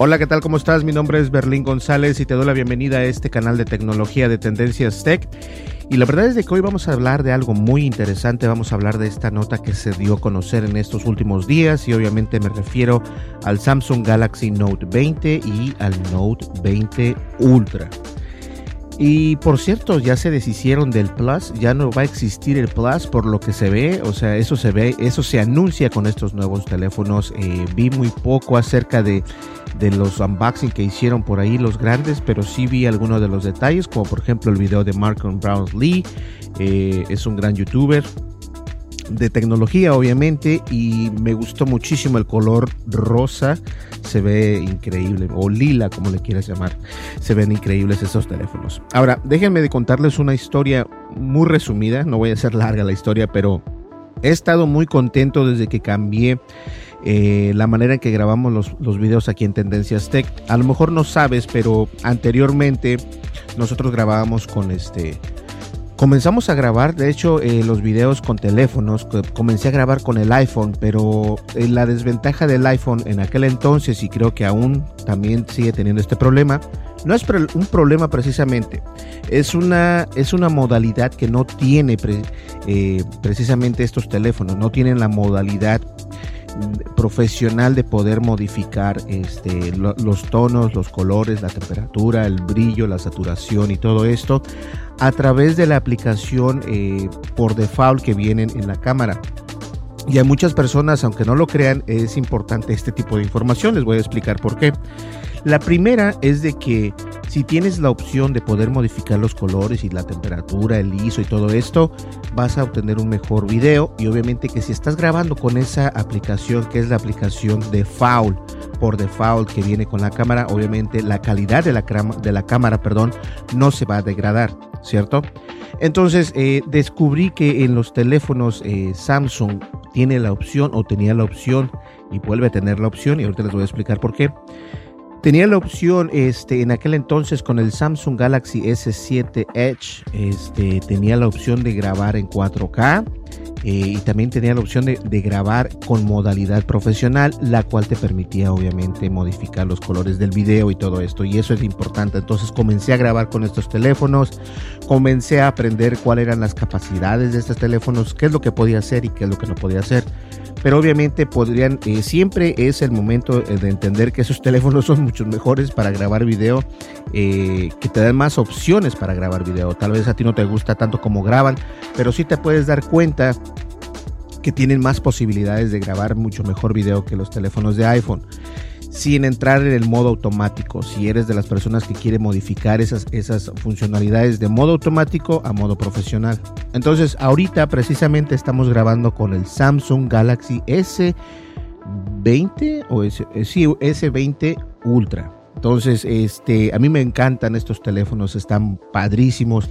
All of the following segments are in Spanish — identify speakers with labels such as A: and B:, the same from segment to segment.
A: Hola, ¿qué tal? ¿Cómo estás? Mi nombre es Berlín González y te doy la bienvenida a este canal de tecnología de Tendencias Tech. Y la verdad es que hoy vamos a hablar de algo muy interesante, vamos a hablar de esta nota que se dio a conocer en estos últimos días y obviamente me refiero al Samsung Galaxy Note 20 y al Note 20 Ultra. Y por cierto, ya se deshicieron del Plus, ya no va a existir el Plus por lo que se ve, o sea, eso se ve, eso se anuncia con estos nuevos teléfonos. Eh, vi muy poco acerca de, los unboxing que hicieron por ahí los grandes, pero sí vi algunos de los detalles, como por ejemplo el video de Mark Brown Lee, eh, es un gran youtuber, de tecnología obviamente y me gustó muchísimo el color rosa. Se ve increíble o lila como le quieras llamar. Se ven increíbles estos teléfonos. Ahora déjenme de contarles una historia muy resumida. No voy a hacer larga la historia pero he estado muy contento desde que cambié eh, la manera en que grabamos los, los videos aquí en Tendencias Tech. A lo mejor no sabes pero anteriormente nosotros grabábamos con este Comenzamos a grabar, de hecho, eh, los videos con teléfonos. Comencé a grabar con el iPhone, pero eh, la desventaja del iPhone en aquel entonces, y creo que aún también sigue teniendo este problema, no es un problema precisamente, es una, es una modalidad que no tiene eh, precisamente estos teléfonos, no tienen la modalidad profesional de poder modificar este, los tonos, los colores, la temperatura, el brillo, la saturación y todo esto a través de la aplicación eh, por default que vienen en la cámara. Y a muchas personas, aunque no lo crean, es importante este tipo de información. Les voy a explicar por qué. La primera es de que si tienes la opción de poder modificar los colores y la temperatura, el ISO y todo esto, vas a obtener un mejor video. Y obviamente que si estás grabando con esa aplicación, que es la aplicación de por default que viene con la cámara, obviamente la calidad de la, de la cámara, perdón, no se va a degradar, ¿cierto? Entonces eh, descubrí que en los teléfonos eh, Samsung tiene la opción o tenía la opción y vuelve a tener la opción y ahorita les voy a explicar por qué Tenía la opción, este, en aquel entonces con el Samsung Galaxy S7 Edge, este, tenía la opción de grabar en 4K eh, y también tenía la opción de, de, grabar con modalidad profesional, la cual te permitía obviamente modificar los colores del video y todo esto. Y eso es importante. Entonces comencé a grabar con estos teléfonos, comencé a aprender cuáles eran las capacidades de estos teléfonos, qué es lo que podía hacer y qué es lo que no podía hacer pero obviamente podrían, eh, siempre es el momento eh, de entender que esos teléfonos son muchos mejores para grabar video, eh, que te dan más opciones para grabar video. Tal vez a ti no te gusta tanto como graban, pero sí te puedes dar cuenta que tienen más posibilidades de grabar mucho mejor video que los teléfonos de iPhone sin entrar en el modo automático. Si eres de las personas que quiere modificar esas, esas funcionalidades de modo automático a modo profesional. Entonces, ahorita precisamente estamos grabando con el Samsung Galaxy S20 o S, eh, sí, S20 Ultra. Entonces, este, a mí me encantan estos teléfonos, están padrísimos.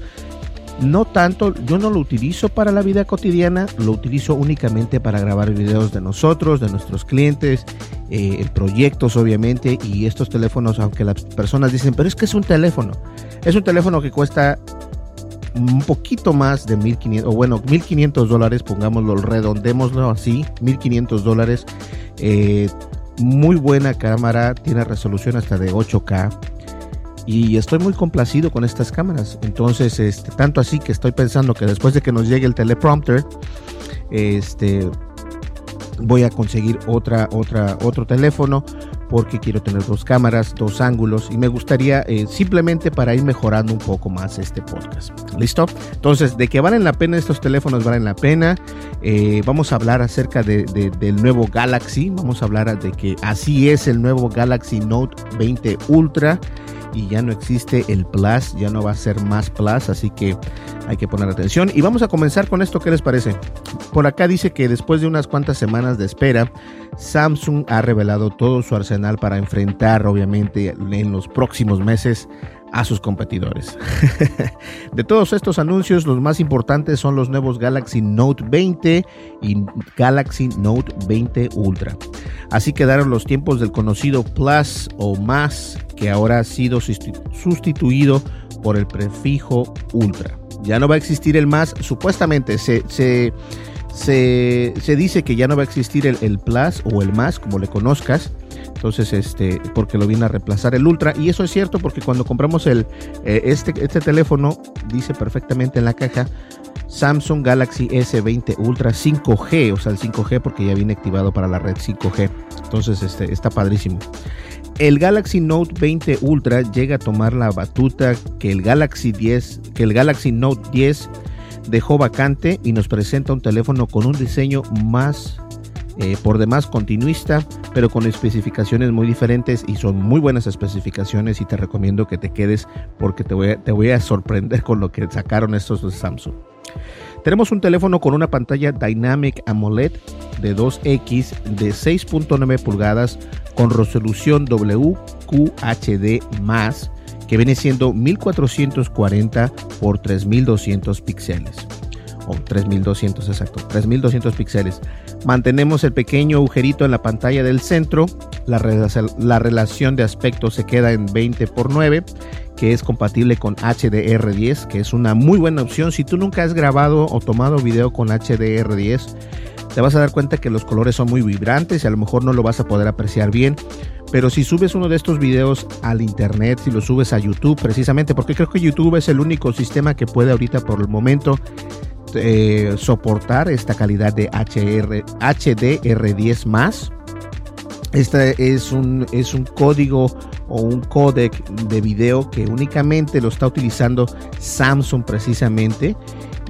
A: No tanto, yo no lo utilizo para la vida cotidiana, lo utilizo únicamente para grabar videos de nosotros, de nuestros clientes, eh, proyectos obviamente, y estos teléfonos, aunque las personas dicen, pero es que es un teléfono, es un teléfono que cuesta un poquito más de 1500, o bueno, 1500 dólares, pongámoslo, redondémoslo así, 1500 dólares. Eh, muy buena cámara, tiene resolución hasta de 8K. Y estoy muy complacido con estas cámaras. Entonces, este, tanto así que estoy pensando que después de que nos llegue el teleprompter, este, voy a conseguir otra, otra, otro teléfono porque quiero tener dos cámaras, dos ángulos y me gustaría eh, simplemente para ir mejorando un poco más este podcast. ¿Listo? Entonces, de que valen la pena estos teléfonos, valen la pena. Eh, vamos a hablar acerca de, del nuevo Galaxy. Vamos a hablar de que así es el nuevo Galaxy Note 20 Ultra y ya no existe el Plus, ya no va a ser más Plus, así que hay que poner atención. Y vamos a comenzar con esto, ¿qué les parece? Por acá dice que después de unas cuantas semanas de espera, Samsung ha revelado todo su arsenal para enfrentar, obviamente, en los próximos meses a sus competidores. de todos estos anuncios, los más importantes son los nuevos Galaxy Note 20 y Galaxy Note 20 Ultra. Así quedaron los tiempos del conocido Plus o más, que ahora ha sido sustituido por el prefijo Ultra. Ya no va a existir el más, supuestamente se, se, se, dice que ya no va a existir el, el Plus o el más, como le conozcas entonces, este, porque lo viene a reemplazar el Ultra. Y eso es cierto porque cuando compramos el, eh, este, este teléfono, dice perfectamente en la caja Samsung Galaxy S20 Ultra 5G, o sea, el 5G porque ya viene activado para la red 5G. Entonces, este, está padrísimo. El Galaxy Note 20 Ultra llega a tomar la batuta que el Galaxy 10, que el Galaxy Note 10 dejó vacante y nos presenta un teléfono con un diseño más eh, por demás continuista, pero con especificaciones muy diferentes y son muy buenas especificaciones y te recomiendo que te quedes porque te voy a, te voy a sorprender con lo que sacaron estos de Samsung. Tenemos un teléfono con una pantalla Dynamic AMOLED de 2X de 6.9 pulgadas con resolución WQHD+, que viene siendo 1440 por 3200 píxeles o 3200 exacto, 3200 píxeles. Mantenemos el pequeño agujerito en la pantalla del centro, la, la relación de aspecto se queda en 20 x 9 que es compatible con HDR10, que es una muy buena opción. Si tú nunca has grabado o tomado video con HDR10, te vas a dar cuenta que los colores son muy vibrantes y a lo mejor no lo vas a poder apreciar bien. Pero si subes uno de estos videos al internet, si lo subes a YouTube precisamente, porque creo que YouTube es el único sistema que puede ahorita por el momento eh, soportar esta calidad de HR, HDR10 más. Este es un, es un código o un codec de video que únicamente lo está utilizando Samsung precisamente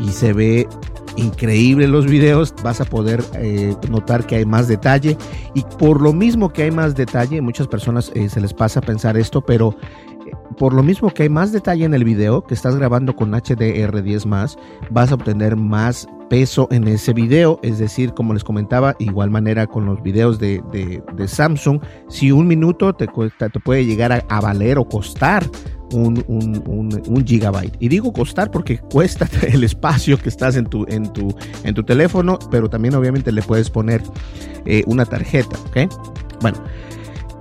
A: y se ve increíble los videos, vas a poder eh, notar que hay más detalle y por lo mismo que hay más detalle, muchas personas eh, se les pasa a pensar esto, pero por lo mismo que hay más detalle en el video que estás grabando con HDR10 más, vas a obtener más peso en ese video, es decir, como les comentaba, igual manera con los videos de, Samsung, si un minuto te, te puede llegar a, valer o costar un, un, gigabyte. Y digo costar porque cuesta el espacio que estás en tu, en tu, en tu teléfono, pero también obviamente le puedes poner eh, una tarjeta. Bueno.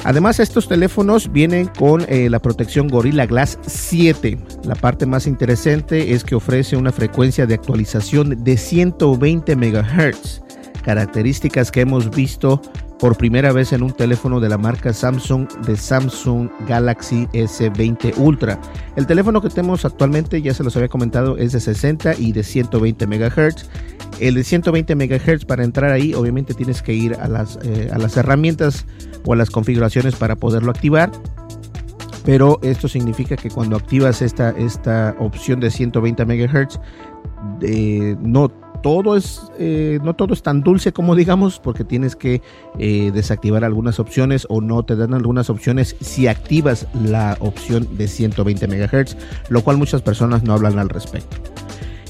A: Además, estos teléfonos vienen con eh, la protección Gorilla Glass 7. La parte más interesante es que ofrece una frecuencia de actualización de 120 MHz, características que hemos visto por primera vez en un teléfono de la marca Samsung de Samsung Galaxy S20 Ultra. El teléfono que tenemos actualmente, ya se los había comentado, es de 60 y de 120 MHz. El de 120 MHz para entrar ahí, obviamente tienes que ir a las, eh, a las herramientas o a las configuraciones para poderlo activar. Pero esto significa que cuando activas esta, esta opción de 120 MHz, eh, no todo es eh, no todo es tan dulce como digamos porque tienes que eh, desactivar algunas opciones o no te dan algunas opciones si activas la opción de 120 MHz lo cual muchas personas no hablan al respecto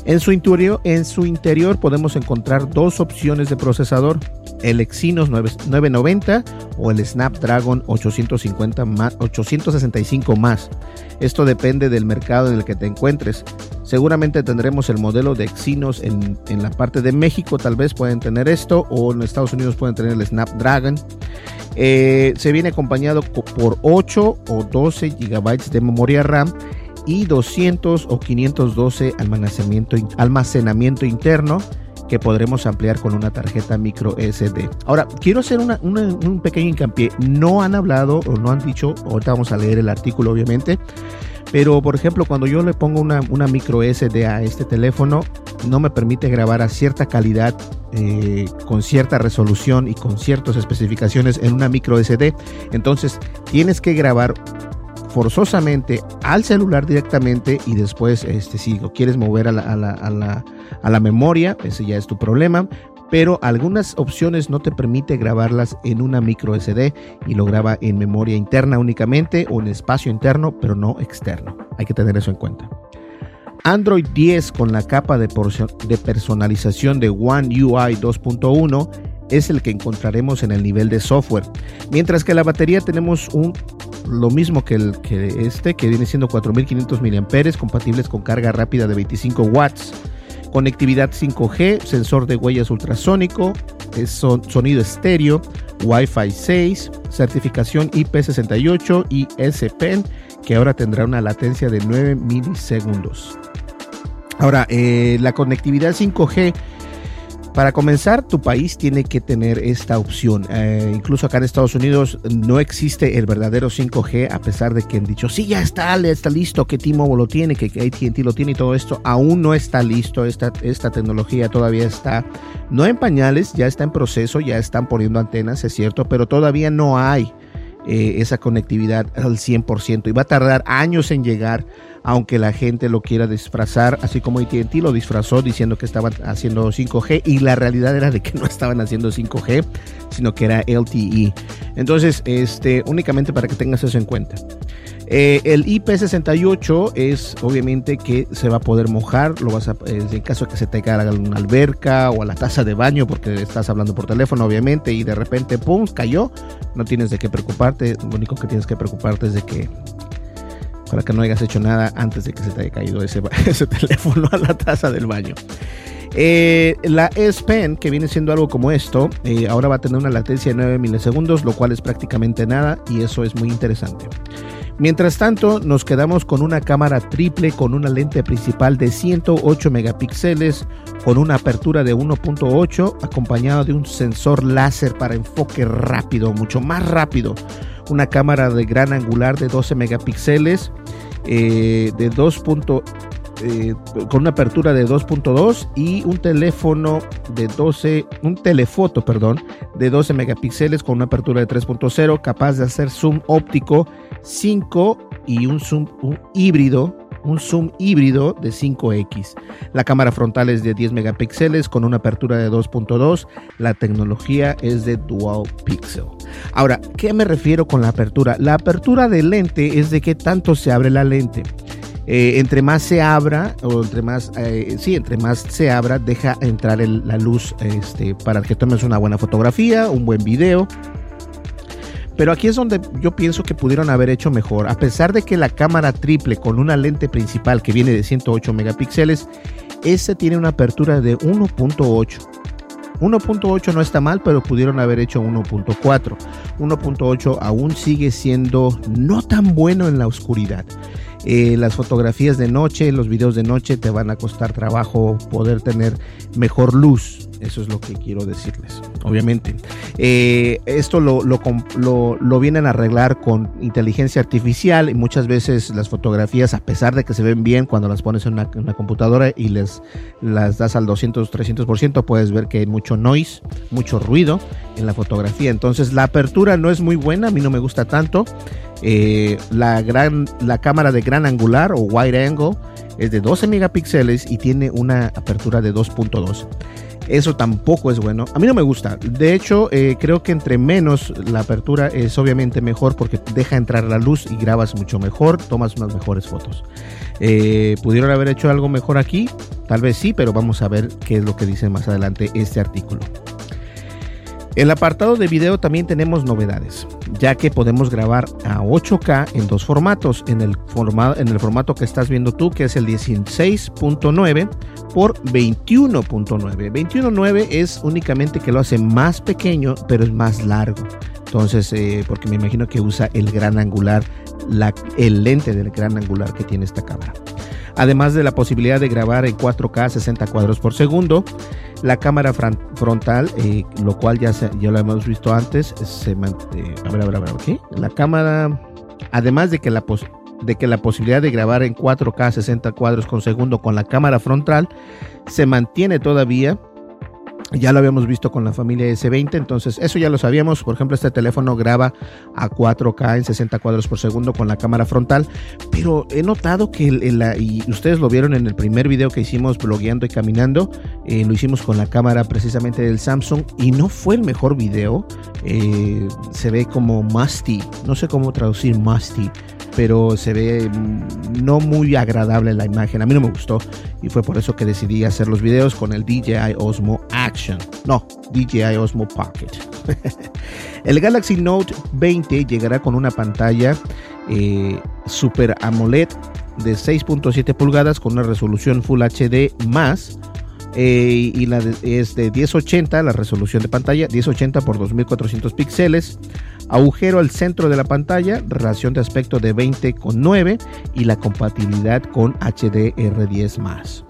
A: en su interior, en su interior podemos encontrar dos opciones de procesador el Exynos 990 o el Snapdragon 850 más, 865 más. Esto depende del mercado en el que te encuentres. Seguramente tendremos el modelo de Exynos en, la parte de México, tal vez pueden tener esto, o en Estados Unidos pueden tener el Snapdragon. Eh, se viene acompañado por 8 o 12 GB de memoria RAM y 200 o 512 almacenamiento, almacenamiento interno que podremos ampliar con una tarjeta micro SD. Ahora, quiero hacer un pequeño hincapié. No han hablado o no han dicho, ahorita vamos a leer el artículo obviamente, pero por ejemplo cuando yo le pongo una, una micro SD a este teléfono, no me permite grabar a cierta calidad, eh, con cierta resolución y con ciertas especificaciones en una micro SD. Entonces tienes que grabar forzosamente al celular directamente y después, este, si lo quieres mover a la, a la, a la, a la memoria, ese ya es tu problema. Pero algunas opciones no te permite grabarlas en una micro SD y lo graba en memoria interna únicamente o en espacio interno, pero no externo. Hay que tener eso en cuenta. Android 10 con la capa de, personalización de One UI 2.1 es el que encontraremos en el nivel de software. Mientras que la batería tenemos lo mismo que, el, que este, que viene siendo 4500 mAh, compatibles con carga rápida de 25 watts, conectividad 5G, sensor de huellas ultrasónico, sonido estéreo, Wi-Fi 6, certificación IP68 y S-Pen, que ahora tendrá una latencia de 9 milisegundos. Ahora, eh, la conectividad 5G para comenzar, tu país tiene que tener esta opción. Eh, incluso acá en Estados Unidos no existe el verdadero 5G, a pesar de que han dicho, sí, ya está, está listo, que T-Mobile lo tiene, que ATT lo tiene y todo esto. Aún no está listo, esta, esta tecnología todavía está, no en pañales, ya está en proceso, ya están poniendo antenas, es cierto, pero todavía no hay eh, esa conectividad al 100% y va a tardar años en llegar aunque la gente lo quiera disfrazar, así como ATT lo disfrazó diciendo que estaban haciendo 5G y la realidad era de que no estaban haciendo 5G, sino que era LTE. Entonces, este, únicamente para que tengas eso en cuenta. Eh, el IP68 es obviamente que se va a poder mojar, lo vas a, en caso de que se te caiga a una alberca o a la taza de baño, porque estás hablando por teléfono, obviamente, y de repente, ¡pum!, cayó. No tienes de qué preocuparte, lo único que tienes que preocuparte es de que para que no hayas hecho nada antes de que se te haya caído ese, teléfono a la taza del baño. Eh, la S Pen, que viene siendo algo como esto, eh, ahora va a tener una latencia de 9 milisegundos, lo cual es prácticamente nada y eso es muy interesante. Mientras tanto, nos quedamos con una cámara triple con una lente principal de 108 megapíxeles, con una apertura de 1.8, acompañado de un sensor láser para enfoque rápido, mucho más rápido una cámara de gran angular de 12 megapíxeles, eh, de 2. Eh, con una apertura de 2.2 y un teléfono de 12, un telefoto, perdón, de 12 megapíxeles con una apertura de 3.0, capaz de hacer zoom óptico 5 y un zoom híbrido un zoom híbrido de 5X. La cámara frontal es de 10 megapíxeles con una apertura de 2.2. La tecnología es de Dual Pixel. Ahora, ¿qué me refiero con la apertura? La apertura de lente es de qué tanto se abre la lente. Eh, entre más se abra, o entre más, eh, sí, entre más se abra, deja entrar la luz este, para que tomes una buena fotografía, un buen video pero aquí es donde yo pienso que pudieron haber hecho mejor. A pesar de que la cámara triple con una lente principal que viene de 108 megapíxeles, ese tiene una apertura de 1.8. 1.8 no está mal, pero pudieron haber hecho 1.4. 1.8 aún sigue siendo no tan bueno en la oscuridad. Eh, las fotografías de noche, los videos de noche te van a costar trabajo poder tener mejor luz. Eso es lo que quiero decirles, obviamente. Eh, esto lo, lo, vienen a arreglar con inteligencia artificial y muchas veces las fotografías, a pesar de que se ven bien cuando las pones en una, computadora y les las das al 200, 300%, puedes ver que hay mucho noise, mucho ruido en la fotografía. Entonces la apertura no es muy buena, a mí no me gusta tanto. Eh, la, gran, la cámara de gran angular o wide angle es de 12 megapíxeles y tiene una apertura de 2.2. Eso tampoco es bueno. A mí no me gusta. De hecho, eh, creo que entre menos la apertura es obviamente mejor porque deja entrar la luz y grabas mucho mejor, tomas unas mejores fotos. Eh, ¿Pudieron haber hecho algo mejor aquí? Tal vez sí, pero vamos a ver qué es lo que dice más adelante este artículo. El apartado de video también tenemos novedades, ya que podemos grabar a 8K en dos formatos, en el, formato, en el formato que estás viendo tú, que es el 16.9 por 21.9. 21.9 es únicamente que lo hace más pequeño, pero es más largo. Entonces, eh, porque me imagino que usa el gran angular la, el lente del gran angular que tiene esta cámara. Además de la posibilidad de grabar en 4K 60 cuadros por segundo, la cámara frontal, eh, lo cual ya, ya lo hemos visto antes, se eh, a ver, a ver, a ver, ¿qué? La cámara, además de que la, de que la posibilidad de grabar en 4K 60 cuadros por segundo con la cámara frontal se mantiene todavía ya lo habíamos visto con la familia S20, entonces eso ya lo sabíamos. Por ejemplo, este teléfono graba a 4K en 60 cuadros por segundo con la cámara frontal, pero he notado que, y ustedes lo vieron en el primer video que hicimos blogueando y caminando, eh, lo hicimos con la cámara precisamente del Samsung y no fue el mejor video. Eh, se ve como musty, no sé cómo traducir musty pero se ve mm, no muy agradable la imagen. A mí no me gustó y fue por eso que decidí hacer los videos con el DJI Osmo Action. No, DJI Osmo Pocket. el Galaxy Note 20 llegará con una pantalla eh, Super AMOLED de 6.7 pulgadas con una resolución Full HD más eh, y la es de 1080 la resolución de pantalla 1080 por 2400 píxeles agujero al centro de la pantalla, relación de aspecto de 20 con 9 y la compatibilidad con HDR10+.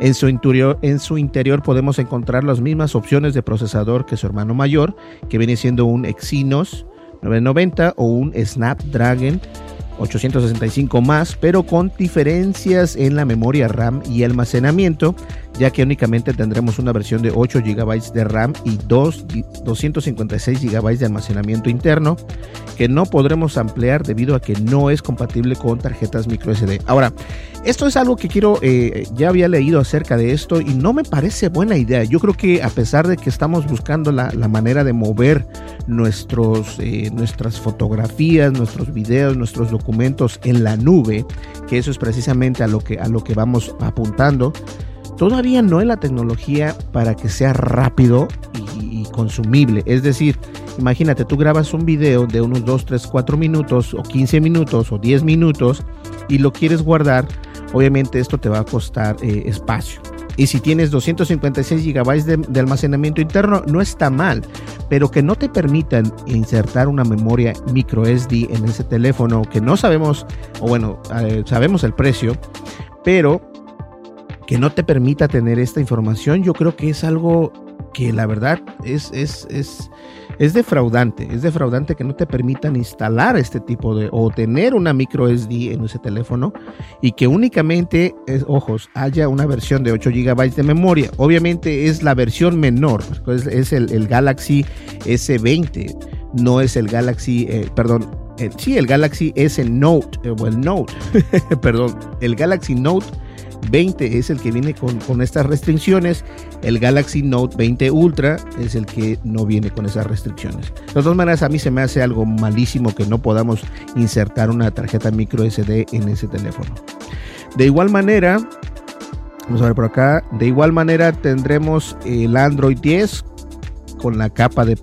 A: En su, interior, en su interior podemos encontrar las mismas opciones de procesador que su hermano mayor, que viene siendo un Exynos 990 o un Snapdragon 865 más, pero con diferencias en la memoria RAM y almacenamiento, ya que únicamente tendremos una versión de 8 GB de RAM y 2, 256 GB de almacenamiento interno, que no podremos ampliar debido a que no es compatible con tarjetas microSD. Ahora, esto es algo que quiero, eh, ya había leído acerca de esto y no me parece buena idea. Yo creo que a pesar de que estamos buscando la, manera de mover nuestros, eh, nuestras fotografías, nuestros videos, nuestros documentos en la nube, que eso es precisamente a lo que, a lo que vamos apuntando, todavía no hay la tecnología para que sea rápido y, consumible. Es decir, imagínate, tú grabas un video de unos 2, 3, 4 minutos o 15 minutos o 10 minutos y lo quieres guardar, obviamente esto te va a costar eh, espacio. Y si tienes 256 GB de, almacenamiento interno, no está mal, pero que no te permitan insertar una memoria micro SD en ese teléfono, que no sabemos, o bueno, eh, sabemos el precio, pero que no te permita tener esta información, yo creo que es algo que la verdad es, es, es, es defraudante. Es defraudante que no te permitan instalar este tipo de o tener una micro SD en ese teléfono y que únicamente, es, ojos, haya una versión de 8 GB de memoria. Obviamente es la versión menor, es, el, Galaxy S20, no es el Galaxy, eh, perdón, eh, sí, el Galaxy S Note, eh, el Note, perdón, el Galaxy Note 20 es el que viene con, estas restricciones. El Galaxy Note 20 Ultra es el que no viene con esas restricciones. De todas maneras, a mí se me hace algo malísimo que no podamos insertar una tarjeta micro SD en ese teléfono. De igual manera, vamos a ver por acá. De igual manera tendremos el Android 10 con la capa de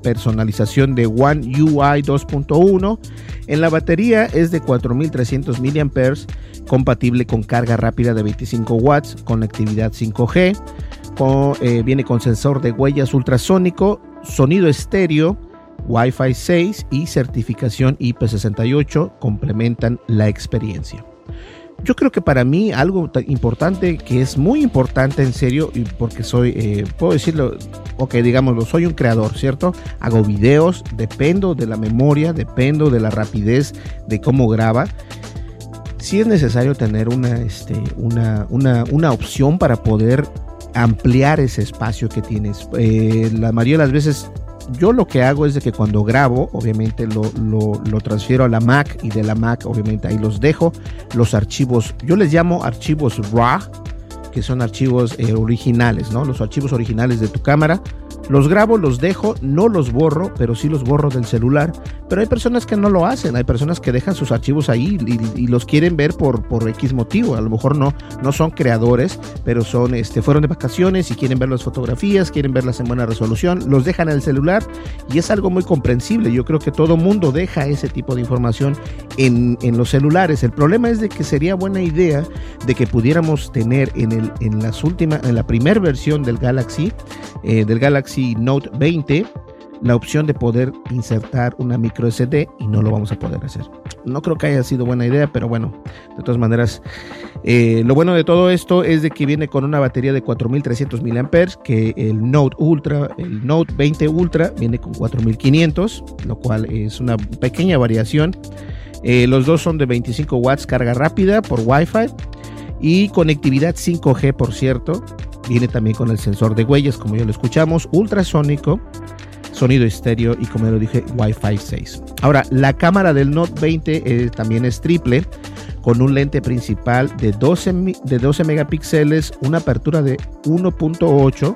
A: personalización de One UI 2.1. En la batería es de 4300 mAh compatible con carga rápida de 25 watts, conectividad 5G, eh, viene con sensor de huellas ultrasónico, sonido estéreo, Wi-Fi 6 y certificación IP68 complementan la experiencia. Yo creo que para mí algo importante, que es muy importante en serio, y porque soy, eh, puedo decirlo, ok, digámoslo, soy un creador, ¿cierto? Hago videos, dependo de la memoria, dependo de la rapidez de cómo graba sí es necesario tener una, este, una, una, opción para poder ampliar ese espacio que tienes. Eh, la mayoría de las veces yo lo que hago es de que cuando grabo, obviamente lo, lo, transfiero a la Mac y de la Mac obviamente ahí los dejo. Los archivos, yo les llamo archivos RAW, que son archivos eh, originales, ¿no? Los archivos originales de tu cámara los grabo, los dejo, no los borro, pero sí los borro del celular. Pero hay personas que no lo hacen, hay personas que dejan sus archivos ahí y, los quieren ver por, por X motivo. A lo mejor no, no son creadores, pero son, este, fueron de vacaciones y quieren ver las fotografías, quieren verlas en buena resolución, los dejan en el celular y es algo muy comprensible. Yo creo que todo mundo deja ese tipo de información en, en los celulares. El problema es de que sería buena idea de que pudiéramos tener en, el, en las últimas, en la primera versión del Galaxy, eh, del Galaxy Note 20 la opción de poder insertar una micro SD y no lo vamos a poder hacer. No creo que haya sido buena idea, pero bueno, de todas maneras, eh, lo bueno de todo esto es de que viene con una batería de 4300 mAh, que el Note Ultra, el Note 20 Ultra viene con 4500, lo cual es una pequeña variación. Eh, los dos son de 25 watts carga rápida por Wi-Fi y conectividad 5G, por cierto. Viene también con el sensor de huellas, como ya lo escuchamos, ultrasónico sonido estéreo y como ya lo dije, Wi-Fi 6. Ahora, la cámara del Note 20 eh, también es triple con un lente principal de 12, de 12 megapíxeles, una apertura de 1.8.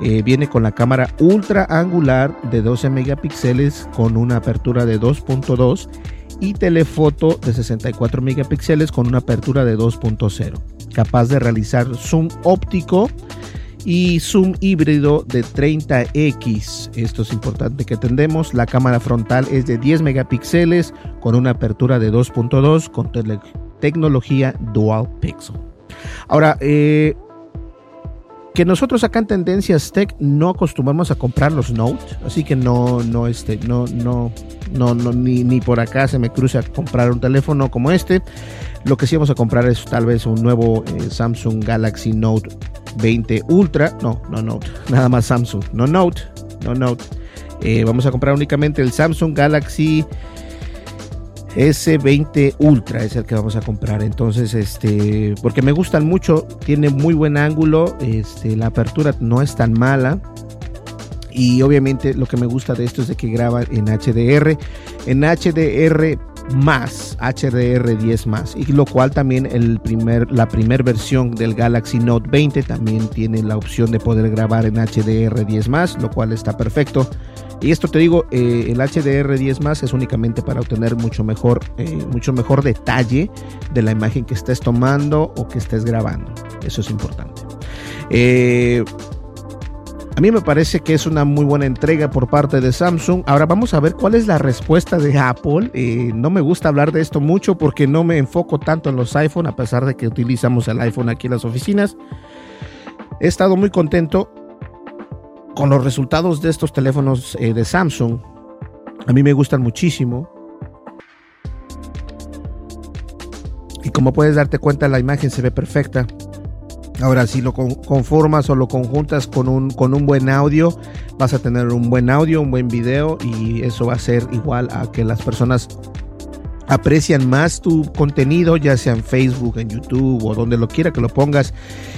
A: Eh, viene con la cámara ultra angular de 12 megapíxeles con una apertura de 2.2 y telefoto de 64 megapíxeles con una apertura de 2.0 capaz de realizar zoom óptico y zoom híbrido de 30x. Esto es importante que atendemos. La cámara frontal es de 10 megapíxeles con una apertura de 2.2 con tecnología dual pixel. Ahora, eh, que nosotros acá en Tendencias Tech no acostumbramos a comprar los Note, así que no, no, este, no, no, no, no ni, ni por acá se me cruza comprar un teléfono como este. Lo que sí vamos a comprar es tal vez un nuevo eh, Samsung Galaxy Note 20 Ultra. No, no Note, nada más Samsung. No Note, no Note. Eh, vamos a comprar únicamente el Samsung Galaxy S20 Ultra es el que vamos a comprar. Entonces, este, porque me gustan mucho, tiene muy buen ángulo, este, la apertura no es tan mala. Y obviamente lo que me gusta de esto es de que graba en HDR. En HDR más HDR10 más y lo cual también el primer, la primera versión del Galaxy Note 20 también tiene la opción de poder grabar en HDR10 más lo cual está perfecto. Y esto te digo eh, el HDR10 más es únicamente para obtener mucho mejor eh, mucho mejor detalle de la imagen que estés tomando o que estés grabando. Eso es importante. Eh, a mí me parece que es una muy buena entrega por parte de Samsung. Ahora vamos a ver cuál es la respuesta de Apple. Eh, no me gusta hablar de esto mucho porque no me enfoco tanto en los iPhone, a pesar de que utilizamos el iPhone aquí en las oficinas. He estado muy contento con los resultados de estos teléfonos eh, de Samsung. A mí me gustan muchísimo. Y como puedes darte cuenta, la imagen se ve perfecta. Ahora, si lo conformas o lo conjuntas con un, con un buen audio, vas a tener un buen audio, un buen video y eso va a ser igual a que las personas aprecian más tu contenido, ya sea en Facebook, en YouTube o donde lo quiera que lo pongas.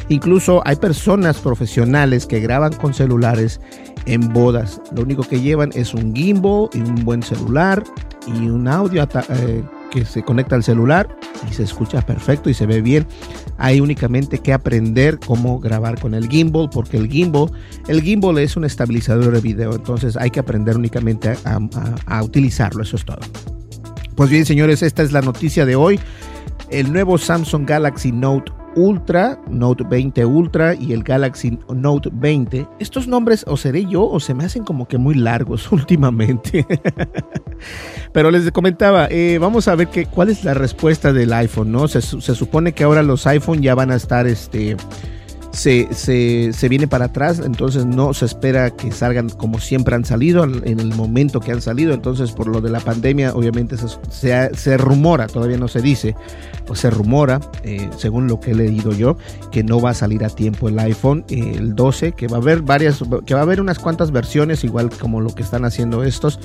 A: Incluso hay personas profesionales que graban con celulares en bodas. Lo único que llevan es un gimbal y un buen celular y un audio eh, que se conecta al celular y se escucha perfecto y se ve bien. Hay únicamente que aprender cómo grabar con el gimbal, porque el gimbal, el gimbal es un estabilizador de video, entonces hay que aprender únicamente a, a utilizarlo, eso es todo. Pues bien, señores, esta es la noticia de hoy. El nuevo Samsung Galaxy Note Ultra, Note 20 Ultra y el Galaxy Note 20. Estos nombres o seré yo o se me hacen como que muy largos últimamente. Pero les comentaba, eh, vamos a ver que, cuál es la respuesta del iPhone, ¿no? Se, se supone que ahora los iPhone ya van a estar este se, se, viene para atrás, entonces no se espera que salgan como siempre han salido, en el momento que han salido, entonces por lo de la pandemia obviamente se, se, rumora, todavía no se dice, o se rumora, eh, según lo que he leído yo, que no va a salir a tiempo el iPhone, eh, el 12, que va a haber varias, que va a haber unas cuantas versiones, igual como lo que están haciendo estos,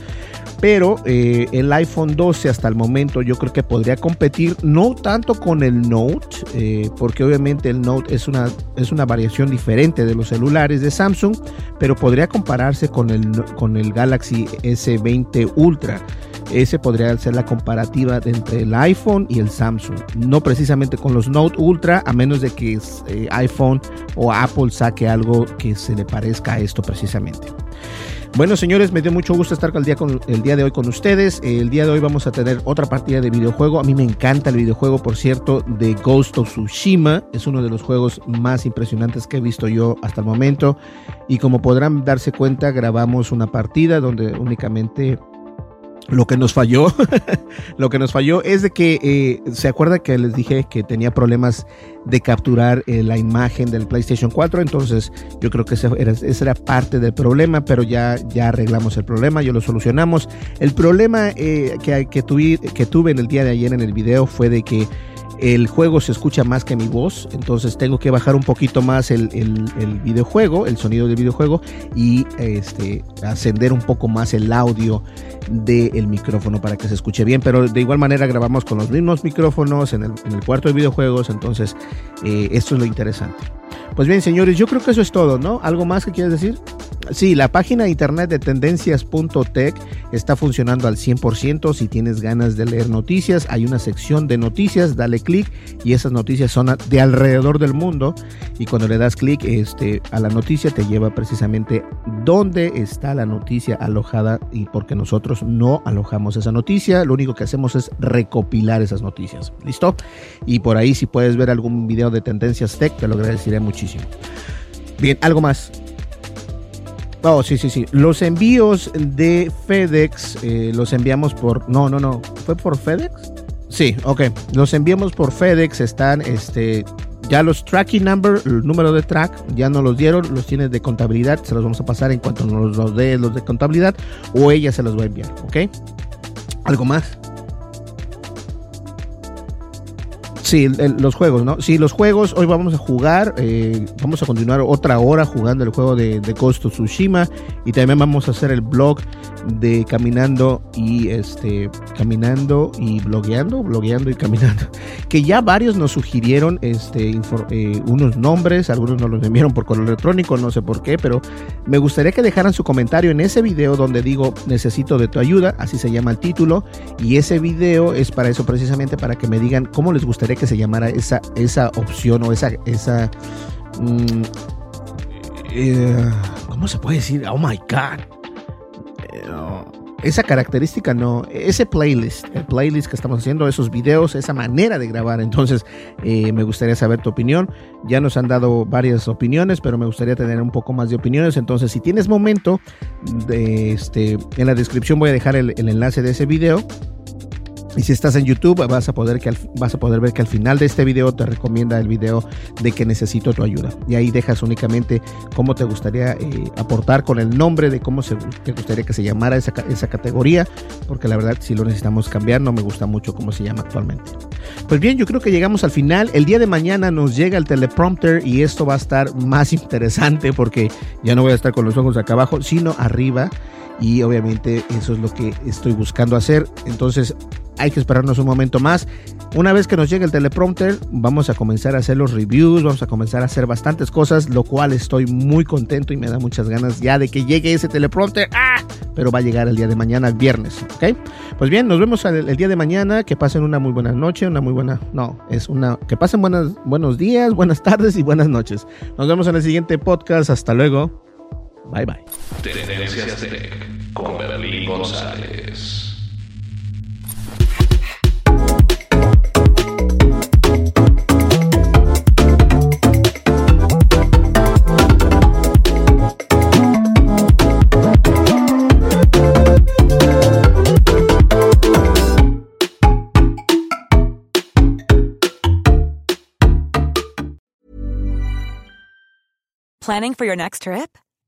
A: pero eh, el iPhone 12 hasta el momento yo creo que podría competir no tanto con el Note, porque obviamente el Note es una, una variación diferente de los celulares de Samsung, pero podría compararse con el, con el Galaxy S20 Ultra. Ese podría ser la comparativa entre el iPhone y el Samsung. No precisamente con los Note Ultra, a menos de que eh, iPhone o Apple saque algo que se le parezca a esto precisamente. Bueno, señores, me dio mucho gusto estar el día, con, el día de hoy con ustedes. El día de hoy vamos a tener otra partida de videojuego. A mí me encanta el videojuego, por cierto, de Ghost of Tsushima. Es uno de los juegos más impresionantes que he visto yo hasta el momento. Y como podrán darse cuenta, grabamos una partida donde únicamente Lo que nos falló, lo que nos falló es de que eh, se acuerda que les dije que tenía problemas de capturar eh, la imagen del PlayStation 4, entonces yo creo que ese era, parte del problema, pero ya, ya arreglamos el problema, yo lo solucionamos. El problema eh, que, que, tuve, que tuve en el día de ayer en el video fue de que el juego se escucha más que mi voz, entonces tengo que bajar un poquito más el, el, videojuego, el sonido del videojuego y este, ascender un poco más el audio del micrófono para que se escuche bien, pero de igual manera grabamos con los mismos micrófonos en el, en el cuarto de videojuegos, entonces eh, esto es lo interesante. Pues bien, señores, yo creo que eso es todo, ¿no? ¿Algo más que quieres decir? Sí, la página de internet de tendencias.tech está funcionando al 100%. Si tienes ganas de leer noticias, hay una sección de noticias, dale clic y esas noticias son de alrededor del mundo. Y cuando le das clic este, a la noticia, te lleva precisamente dónde está la noticia alojada y porque nosotros no alojamos esa noticia, lo único que hacemos es recopilar esas noticias. ¿Listo? Y por ahí, si puedes ver algún video de Tendencias Tech, te lo agradeceré muchísimo. Bien, algo más. Oh, sí, sí, sí. Los envíos de FedEx eh, los enviamos por. No, no, no. ¿Fue por FedEx? Sí, ok. Los enviamos por FedEx. Están, este. Ya los tracking number, el número de track, ya no los dieron, los tienes de contabilidad, se los vamos a pasar en cuanto nos los dé los de contabilidad o ella se los va a enviar, ¿ok? ¿Algo más? Sí, el, los juegos, ¿no? Sí, los juegos, hoy vamos a jugar, eh, vamos a continuar otra hora jugando el juego de, de Tsushima y también vamos a hacer el blog de caminando y este caminando y blogueando, blogueando y caminando, que ya varios nos sugirieron este eh, unos nombres, algunos nos los enviaron por correo electrónico, no sé por qué, pero me gustaría que dejaran su comentario en ese video donde digo necesito de tu ayuda, así se llama el título, y ese video es para eso precisamente para que me digan cómo les gustaría que se llamara esa esa opción o esa esa mmm, eh, ¿cómo se puede decir? Oh my god esa característica no, ese playlist, el playlist que estamos haciendo, esos videos, esa manera de grabar. Entonces, eh, me gustaría saber tu opinión. Ya nos han dado varias opiniones, pero me gustaría tener un poco más de opiniones. Entonces, si tienes momento, este, en la descripción voy a dejar el enlace de ese video y si estás en YouTube, vas a, poder que vas a poder ver que al final de este video te recomienda el video de que necesito tu ayuda. Y ahí dejas únicamente cómo te gustaría eh, aportar con el nombre de cómo se, te gustaría que se llamara esa, esa categoría, porque la verdad si lo necesitamos cambiar no me gusta mucho cómo se llama actualmente. Pues bien, yo creo que llegamos al final. El día de mañana nos llega el teleprompter y esto va a estar más interesante porque ya no voy a estar con los ojos acá abajo, sino arriba y obviamente eso es lo que estoy buscando hacer. Entonces hay que esperarnos un momento más. Una vez que nos llegue el teleprompter, vamos a comenzar a hacer los reviews, vamos a comenzar a hacer bastantes cosas, lo cual estoy muy contento y me da muchas ganas ya de que llegue ese teleprompter. ¡Ah! Pero va a llegar el día de mañana, el viernes, ¿ok? Pues bien, nos vemos el, el, día de mañana. Que pasen una muy buena noche, una muy buena. No, es una. Que pasen buenas, buenos días, buenas tardes y buenas noches. Nos vemos en el siguiente podcast. Hasta luego. Bye bye.
B: Tendencias Tech con Berlín González.
C: Planning for your next trip?